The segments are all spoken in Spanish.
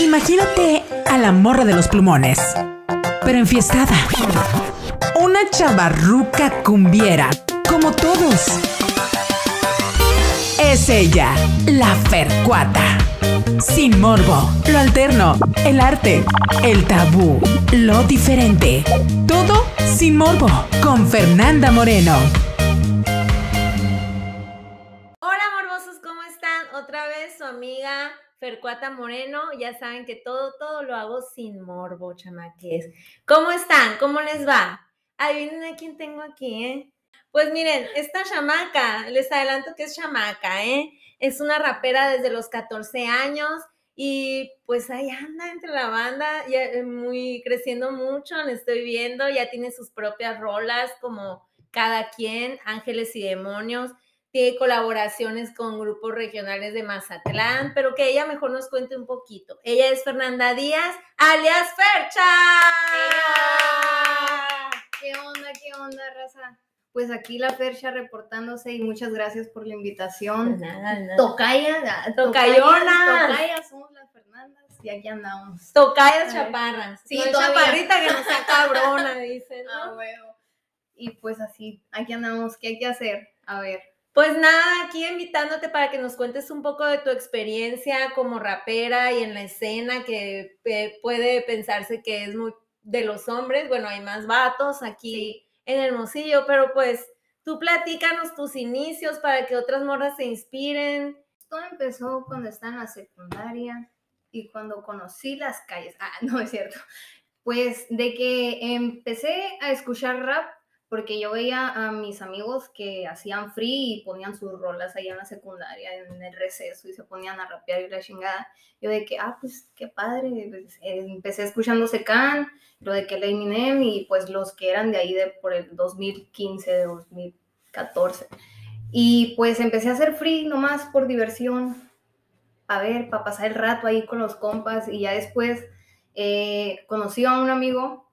Imagínate a la morra de los plumones, pero enfiestada. Una chavarruca cumbiera, como todos. Es ella, la Fercuata. Sin morbo, lo alterno, el arte, el tabú, lo diferente. Todo sin morbo, con Fernanda Moreno. Otra vez su amiga Fercuata Moreno. Ya saben que todo, todo lo hago sin morbo, chamaques. ¿Cómo están? ¿Cómo les va? Adivinen a quién tengo aquí, ¿eh? Pues miren, esta chamaca, les adelanto que es chamaca, ¿eh? Es una rapera desde los 14 años y pues ahí anda entre la banda, ya eh, muy creciendo mucho, la estoy viendo, ya tiene sus propias rolas como cada quien, Ángeles y Demonios, tiene colaboraciones con grupos regionales de Mazatlán, pero que ella mejor nos cuente un poquito. Ella es Fernanda Díaz, alias Fercha. ¿Qué onda, qué onda, raza? Pues aquí la Fercha reportándose y muchas gracias por la invitación. Nada, nada. Tocaya, ah, Tocayonas. Tocaya, somos las Fernandas y aquí andamos. Tocayas Ay. chaparras. Sí, no chaparrita que no sea cabrona, dicen, ¿no? Ah, huevo. Y pues así, aquí andamos. ¿Qué hay que hacer? A ver. Pues nada, aquí invitándote para que nos cuentes un poco de tu experiencia como rapera y en la escena que eh, puede pensarse que es muy de los hombres. Bueno, hay más vatos aquí en Hermosillo, pero pues tú platícanos tus inicios para que otras morras se inspiren. Todo empezó cuando estaba en la secundaria y cuando conocí las calles. Ah, no es cierto. Pues de que empecé a escuchar rap porque yo veía a mis amigos que hacían free y ponían sus rolas ahí en la secundaria, en el receso, y se ponían a rapear y la chingada. Yo de que, ah, pues qué padre. Pues, eh, empecé escuchando Secan, lo de que el Eminem y pues los que eran de ahí de por el 2015, 2014. Y pues empecé a hacer free nomás por diversión, a ver, para pasar el rato ahí con los compas y ya después eh, conocí a un amigo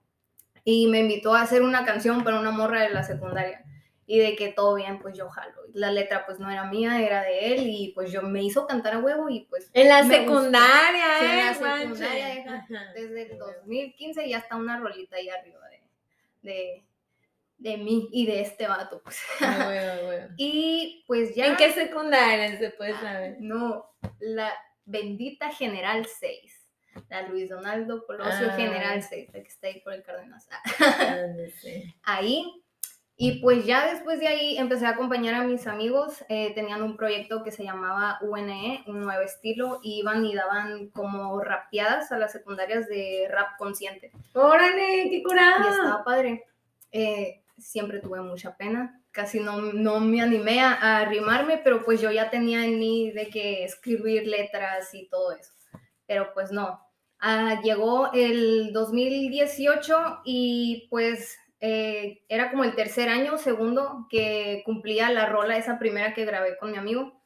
y me invitó a hacer una canción para una morra de la secundaria y de que todo bien, pues yo jalo. La letra pues no era mía, era de él y pues yo me hizo cantar a huevo y pues... En la secundaria, Sí, en ¿eh? la secundaria, deja, Ajá. desde el 2015 ya está una rolita ahí arriba de, de, de mí y de este vato. Pues. Ah, huevo, huevo. Y pues ya... ¿En qué secundaria se puede saber? No, la bendita General 6. La Luis Donaldo Colosio Ah. General 6, la que está ahí por el Cárdenas. No sé. Ahí. Y pues ya después de ahí empecé a acompañar a mis amigos. eh, tenían un proyecto que se llamaba UNE, un nuevo estilo, y iban y daban como rapeadas a las secundarias de rap consciente. Órale, qué Y curado. estaba padre. Eh, siempre tuve mucha pena. Casi no, no me animé a, a arrimarme, pero pues yo ya tenía en mí de que escribir letras y todo eso. Pero pues no. Ah, llegó el 2018 y pues eh, era como el tercer año, segundo, que cumplía la rola, esa primera que grabé con mi amigo,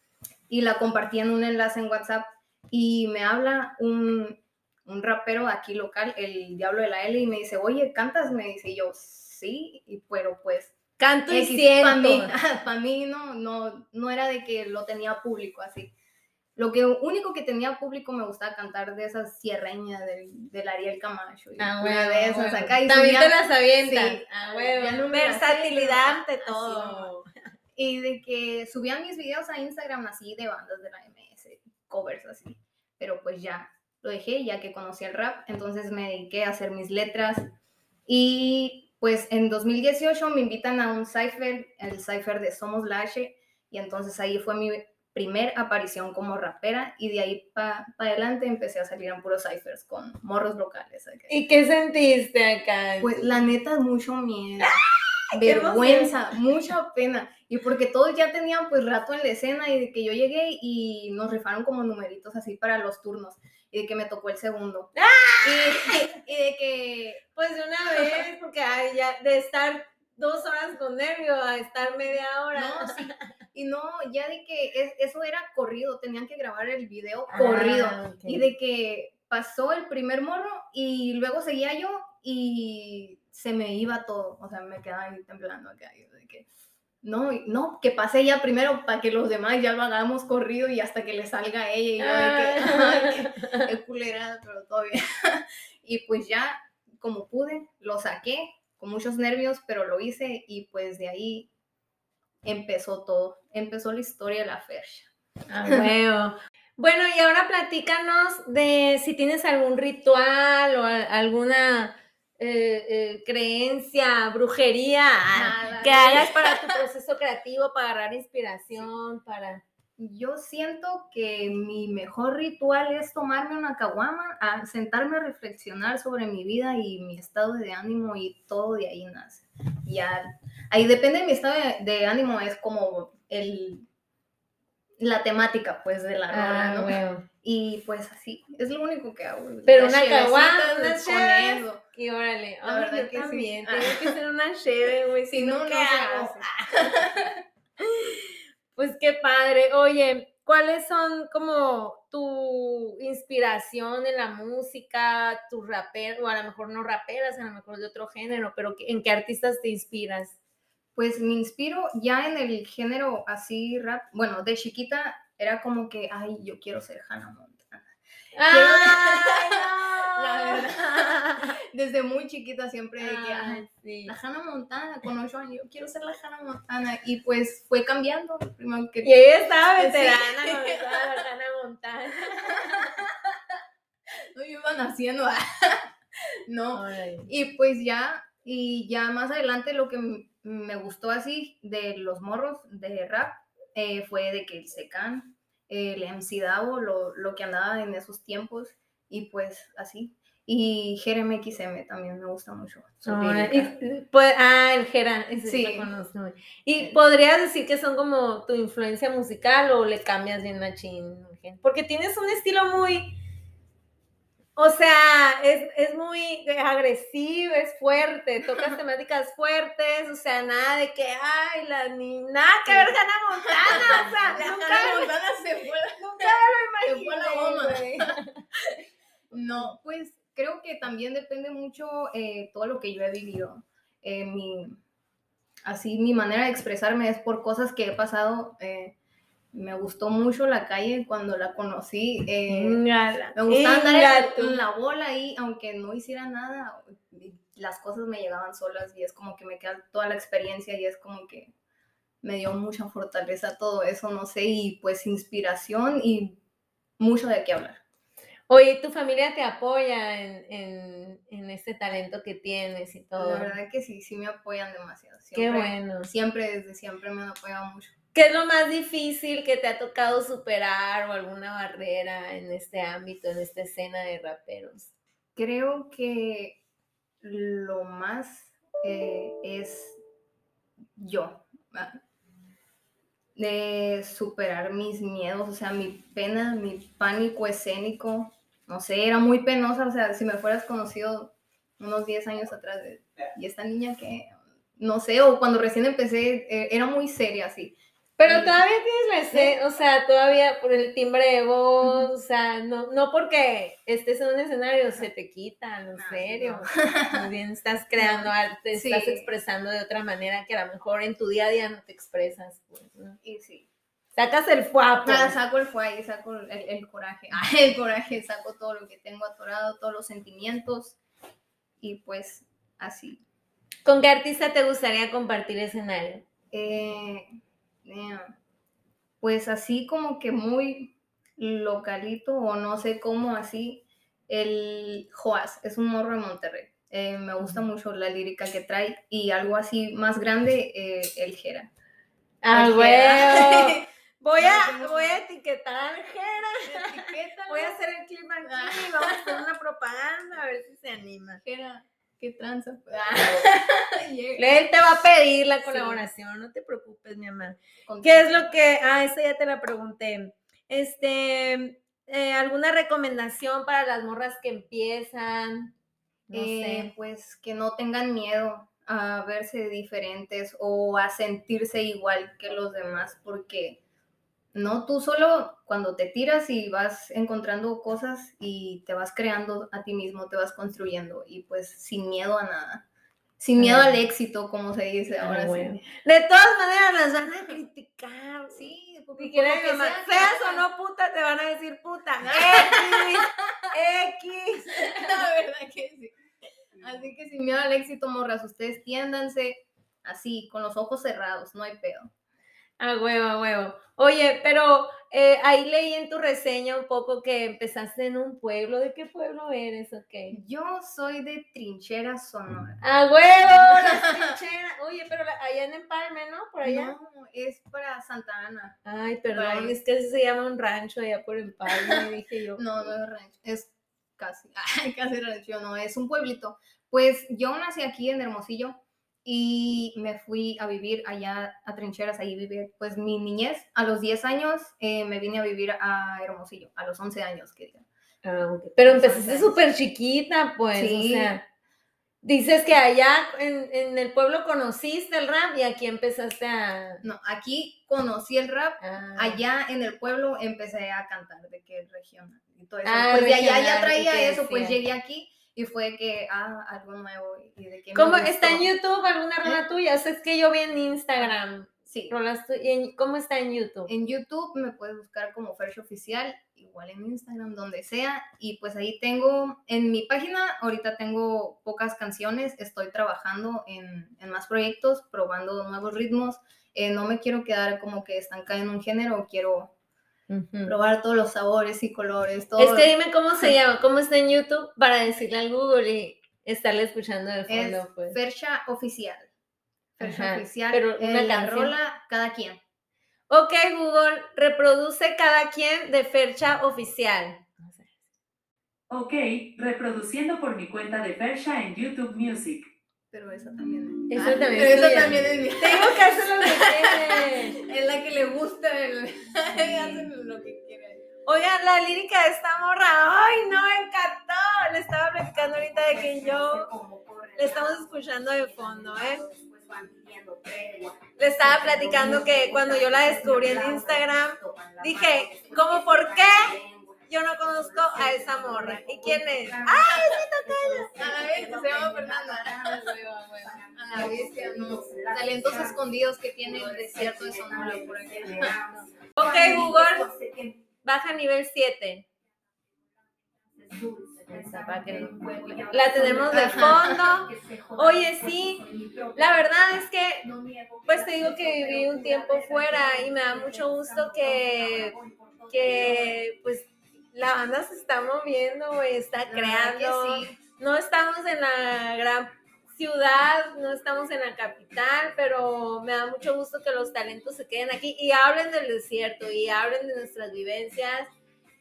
y la compartí en un enlace en WhatsApp. Y me habla un, un rapero aquí local, el Diablo de la L, y me dice, oye, ¿cantas? Me dice y yo, sí, y pero pues Canto y para siento. mí, pa' mí no, no, no era de que lo tenía público así. Lo que único que tenía público me gustaba cantar de esas sierreñas del, del Ariel Camacho. y Ah, una huevo, de esas acá. Y También subía- te las avientas. Sí. Ah, huevo. Versatilidad ante todo. Y de que subían mis videos a Instagram así de bandas de la MS, covers así. Pero pues ya lo dejé, ya que conocí el rap. Entonces me dediqué a hacer mis letras. Y pues en 2018 me invitan a un cipher, el cipher de Somos la H. Y entonces ahí fue mi primer aparición como rapera. Y de ahí para adelante empecé a salir en puros ciphers con morros locales. ¿Y qué sentiste acá? Pues la neta, mucho miedo. ¡Qué Vergüenza, mucha pena. Y porque todos ya tenían pues rato en la escena y de que yo llegué y nos rifaron como numeritos así para los turnos. Y de que me tocó el segundo. Y, y de que, Pues de una vez, porque ay, ya de estar dos horas con nervio a estar media hora. no, sí. Y no, ya de que es- eso era corrido, tenían que grabar el video Ah, corrido. Y de que pasó el primer morro y luego seguía yo y se me iba todo. O sea, me quedaba ahí temblando acá. de que, no, no, que pase ella primero para que los demás ya lo hagamos corrido y hasta que le salga a ella y yo de que, ay, qué, qué culera, pero todo bien. y pues ya, como pude, lo saqué con muchos nervios, pero lo hice y pues de ahí empezó todo, empezó la historia de la fecha. Ah, huevo. Bueno, y ahora platícanos de si tienes algún ritual o alguna eh, eh, creencia, brujería Nada. que hagas para tu proceso creativo, para agarrar inspiración, para... Yo siento que mi mejor ritual es tomarme una caguama, a sentarme a reflexionar sobre mi vida y mi estado de ánimo y todo de ahí nace. Ya, ahí depende de mi estado de, de ánimo, es como el, la temática pues de la rola, ¿no? huevo. Y pues así, es lo único que hago. Pero una caguama, cheves. eso. Y órale, La verdad yo que sí. también, Ah. tiene que ser una cheve, güey, Si si no, no, no ¿qué se hago? Pues qué padre. Oye, ¿cuáles son como tu inspiración en la música, tu rapero, o a lo mejor no raperas, a lo mejor de otro género, pero ¿qué- ¿en qué artistas te inspiras? Pues me inspiro ya en el género así rap. Bueno, de chiquita era como que, ay, yo quiero ser Hannah Montana. ¡Ay, La no! verdad. Desde muy chiquita siempre de que, sí. la Hannah Montana, con ocho años, yo quiero ser la Hannah Montana. Y pues fue cambiando. Primero que Y ella estaba Sí. veterana cuando estaba la Hannah Montana. no iban haciendo. no. Órale. Y pues ya, y ya más adelante lo que me gustó así de los morros de rap eh, fue de que el Secan, el MC Davo, lo, lo que andaba en esos tiempos, y pues así. Y Jeremy XM también me gusta mucho. lírica. Y, pues, ah, el Geran, ese sí. Lo conozco. ¿Y Sí. podrías decir que son como tu influencia musical o le cambias bien machín? Gen? Porque tienes un estilo muy, o sea, es, es muy agresivo, es fuerte, tocas temáticas fuertes, o sea, nada de que, ay, la ni nada que ver Hannah Montana, o sea, La nunca, Montana se fue, nunca me lo se fue la imaginé. No, pues creo que también depende mucho eh, todo lo que yo he vivido. Eh, mi, así, mi manera de expresarme es por cosas que he pasado. eh, me gustó mucho la calle cuando la conocí. me gustaba andar en, la bola ahí, aunque no hiciera nada, y las cosas me llegaban solas y es como que me queda toda la experiencia y es como que me dio mucha fortaleza todo eso, no sé, y pues inspiración y mucho de qué hablar. Oye, ¿tu familia te apoya en, en, en este talento que tienes y todo? La verdad que sí, sí me apoyan demasiado. Qué Siempre, bueno. Siempre, desde siempre me han apoyado mucho. ¿Qué es lo más difícil que te ha tocado superar o alguna barrera en este ámbito, en esta escena de raperos? Creo que lo más eh, es yo. ah, De superar mis miedos, o sea, mi pena, mi pánico escénico. No sé, era muy penosa, o sea, si me fueras conocido unos 10 años atrás, y esta niña que, no sé, o cuando recién empecé, eh, era muy seria así. Pero todavía tienes la escena, o sea, todavía por el timbre de voz, o sea, no, no porque estés en un escenario se te quita, en Ah, serio. no. Más bien estás creando arte, Sí. estás expresando de otra manera que a lo mejor en tu día a día no te expresas. Pues, ¿no? Y sí. Sacas el fuapo. Ah, saco el fuego, saco el, el coraje. Ah, el coraje, saco todo lo que tengo atorado, todos los sentimientos. Y pues así. ¿Con qué artista te gustaría compartir escenario? Eh, pues así como que muy localito o no sé cómo así. El Joas es un morro de Monterrey. Eh, me gusta mucho la lírica que trae y algo así más grande, eh, el Jera. Ah, güey. Voy a, voy a etiquetar al Jera. Voy a hacer el clip aquí. Ah. Vamos a hacer una propaganda a ver si se anima. Jera, qué tranza. Él te va a pedir la colaboración, no te preocupes, mi amor. ¿Qué es lo que.? Ah, esa ya te la pregunté. Este. eh, ¿Alguna recomendación para las morras que empiezan? No Eh, sé. Pues que no tengan miedo a verse diferentes o a sentirse igual que los demás, porque no tú solo cuando te tiras y vas encontrando cosas y te vas creando a ti mismo, te vas construyendo y pues sin miedo a nada. Sin miedo Ah. al éxito, como se dice Ah, ahora bueno. sí. De todas maneras las van a criticar. Sí, por- Si quieren que llamar, sea que feas o no puta, te van a decir puta. X, X. La verdad que sí. Así que sin miedo al éxito, morras, ustedes tiéndanse así, con los ojos cerrados, no hay pedo. A huevo, a huevo. Oye, pero eh, ahí leí en tu reseña un poco que empezaste en un pueblo. ¿De qué pueblo eres? Ok. Yo soy de Trinchera Sonora. A huevo, las trincheras. Oye, pero la- allá en Empalme, ¿no? Por allá. No, es para Santa Ana. Ay, perdón, es que se llama un rancho allá por Empalme, dije yo. No, no es rancho, es casi, ay, casi rancho, no, es un pueblito. Pues yo nací aquí en Hermosillo y me fui a vivir allá a Trincheras, ahí viví pues mi niñez. A los 10 años eh, me vine a vivir a Hermosillo, a los 11 años, que digan. Ah, ok. Pero empezaste súper chiquita, pues. Sí. O sea, dices que allá en, en el pueblo conociste el rap y aquí empezaste a. No, aquí conocí el rap, a- allá en el pueblo empecé a cantar de que es regional y todo eso. Ah, pues de allá ya ¿y traía eso, pues llegué aquí y fue que, ah, algo nuevo y de que me ¿Cómo está en. YouTube alguna rola tuya? O sea, es que yo vi en Instagram Sí, rolas tu- en- ¿Cómo está en YouTube? En YouTube me puedes buscar como Fersh Oficial, igual en Instagram, donde sea. Y pues ahí tengo, en mi página, ahorita tengo pocas canciones, estoy trabajando en, en más proyectos, probando nuevos ritmos. Eh, no me quiero quedar como que estancada en un género, quiero Probar todos los sabores y colores, todo. Es que dime cómo se llama, cómo está en YouTube para decirle al Google y estarle escuchando de es fondo, pues. Fersha Oficial. Fersha Ajá, Oficial, pero eh, una la canción. rola, cada quien. Ok, Google, reproduce cada quien de Fercha Oficial. Ok, reproduciendo por mi cuenta de Fersha en YouTube Music. Pero esa también es. Eso Ah, también pero es esa tuya. también es mía. Tengo que hacer lo que quiere. Es la que le gusta el... hacen lo que quieren. Oigan, la lírica de esta morra, ay, no, me encantó. Le estaba platicando ahorita de que yo le estamos escuchando de fondo, ¿eh? Le estaba platicando que cuando yo la descubrí en Instagram, dije, ¿cómo por qué yo no conozco a esa morra? ¿Y quién es? ¡Ay, A la vez se llama Fernanda. A la bestia, no. Talentos escondidos que tiene el desierto de Sonora por aquí. Ok, Google, baja nivel 7. Esa, para que no- La tenemos de fondo. Oye, sí, la verdad es que, pues te digo que viví un tiempo fuera y me da mucho gusto que, que pues, la banda se está moviendo, güey, está creando. Sí. No estamos en la gran ciudad, no estamos en la capital, pero me da mucho gusto que los talentos se queden aquí y hablen del desierto y hablen de nuestras vivencias.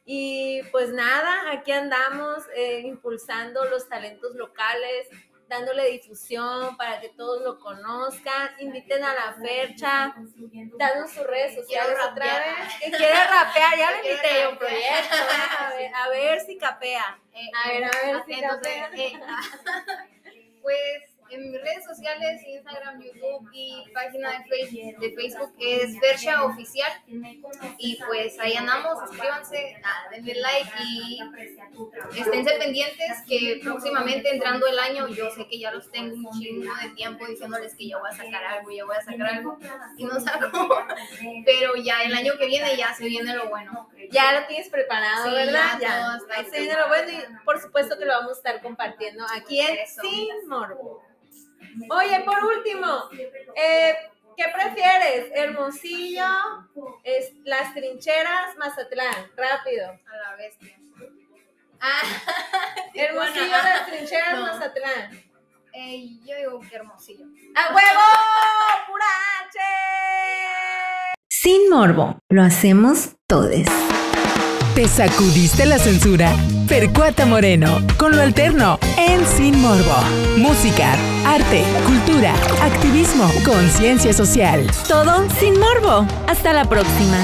Y pues nada, aquí andamos eh, impulsando los talentos locales, dándole difusión para que todos lo conozcan. Inviten a la Fercha, danos sus redes sociales otra vez. Que quiere rapear, ya le invité un proyecto. A ver, a ver si capea. Eh, A ver, a ver si capea. eh, eh. Pues en mis redes sociales, Instagram, YouTube y página de Facebook, de Facebook es Fersha Oficial. Y pues ahí andamos, suscríbanse, ah, denle like y esténse pendientes que próximamente entrando el año, yo sé que ya los tengo un chingo de tiempo diciéndoles que ya voy a sacar algo, ya voy a sacar algo y no saco, pero ya el año que viene ya se viene lo bueno. Ya lo tienes preparado, Sí, ¿verdad? ya se viene lo bueno y por supuesto que lo vamos a estar compartiendo aquí en. Sin Morbo. Oye, por último, eh, ¿qué prefieres? ¿Hermosillo? Es, ¿Las trincheras? ¿Mazatlán? Rápido. A la bestia. Ah, Hermosillo, las trincheras, No. Mazatlán. eh, yo digo que hermosillo. ¡A huevo! ¡Pura H! Sin morbo, lo hacemos todes. ¿Te sacudiste la censura? Percuata Moreno, con lo alterno, en Sin Morbo. Música, arte, cultura, activismo, conciencia social. Todo sin morbo. Hasta la próxima.